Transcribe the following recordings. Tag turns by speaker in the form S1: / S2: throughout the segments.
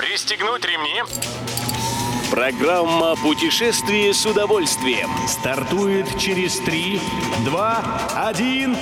S1: Пристегнуть ремни.
S2: Программа «Путешествие с удовольствием»
S3: стартует через 3, 2, 1...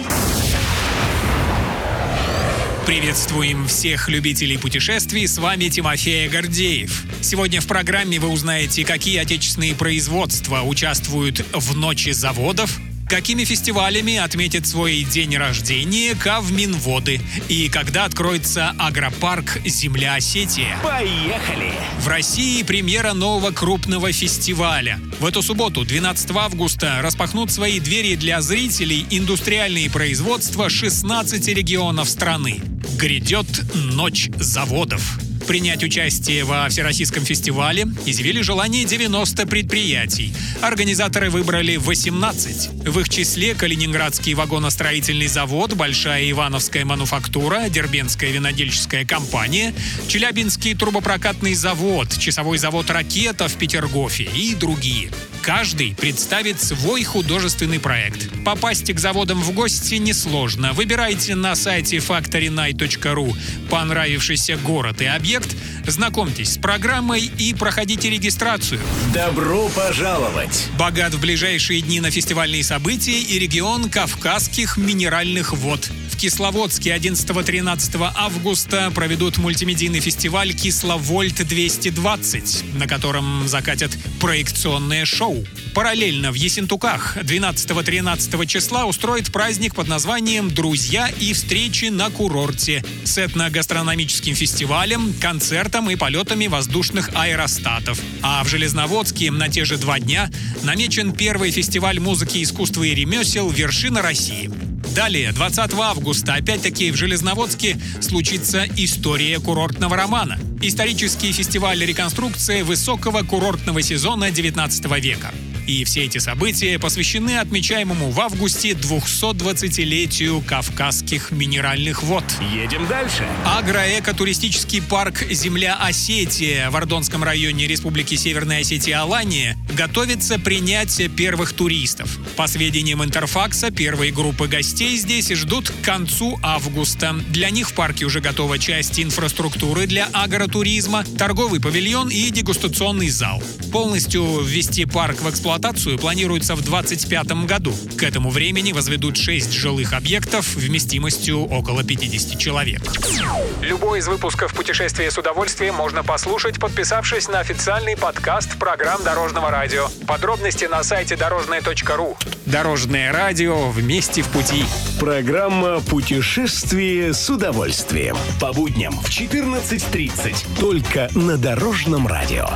S4: Приветствуем всех любителей путешествий, с вами Тимофей Гордеев. Сегодня в программе вы узнаете, какие отечественные производства участвуют в «Ночи заводов», Какими фестивалями отметит свой день рождения Кавминводы? И когда откроется агропарк «Земля Осетия»?
S2: Поехали!
S4: В России премьера нового крупного фестиваля. В эту субботу, 12 августа, распахнут свои двери для зрителей индустриальные производства 16 регионов страны. Грядет «Ночь заводов». Принять участие во Всероссийском фестивале изъявили желание 90 предприятий. Организаторы выбрали 18. В их числе Калининградский вагоностроительный завод, Большая Ивановская мануфактура, Дербенская винодельческая компания, Челябинский трубопрокатный завод, Часовой завод «Ракета» в Петергофе и другие. Каждый представит свой художественный проект. Попасть к заводам в гости несложно. Выбирайте на сайте factorynight.ru понравившийся город и объект, знакомьтесь с программой и проходите регистрацию.
S2: Добро пожаловать!
S4: Богат в ближайшие дни на фестивальные события и регион Кавказских минеральных вод. В Кисловодске 11-13 августа проведут мультимедийный фестиваль «Кисловольт-220», на котором закатят проекционное шоу. Параллельно в Есентуках 12-13 числа устроит праздник под названием «Друзья и встречи на курорте» с этногастрономическим фестивалем, концертом и полетами воздушных аэростатов. А в Железноводске на те же два дня намечен первый фестиваль музыки, искусства и ремесел «Вершина России». Далее, 20 августа, опять-таки в Железноводске случится история курортного романа. Исторический фестиваль реконструкции высокого курортного сезона 19 века. И все эти события посвящены отмечаемому в августе 220-летию Кавказских минеральных вод.
S2: Едем дальше.
S4: Агроэко-туристический парк «Земля Осетия» в Ордонском районе Республики Северная Осетия Алания готовится принять первых туристов. По сведениям Интерфакса, первые группы гостей здесь ждут к концу августа. Для них в парке уже готова часть инфраструктуры для агротуризма, торговый павильон и дегустационный зал. Полностью ввести парк в эксплуатацию планируется в 2025 году. К этому времени возведут 6 жилых объектов вместимостью около 50 человек. Любой из выпусков «Путешествие с удовольствием» можно послушать, подписавшись на официальный подкаст программ Дорожного радио. Подробности на сайте дорожное.ру. Дорожное радио вместе в пути.
S2: Программа «Путешествие с удовольствием». По будням в 14.30. Только на Дорожном радио.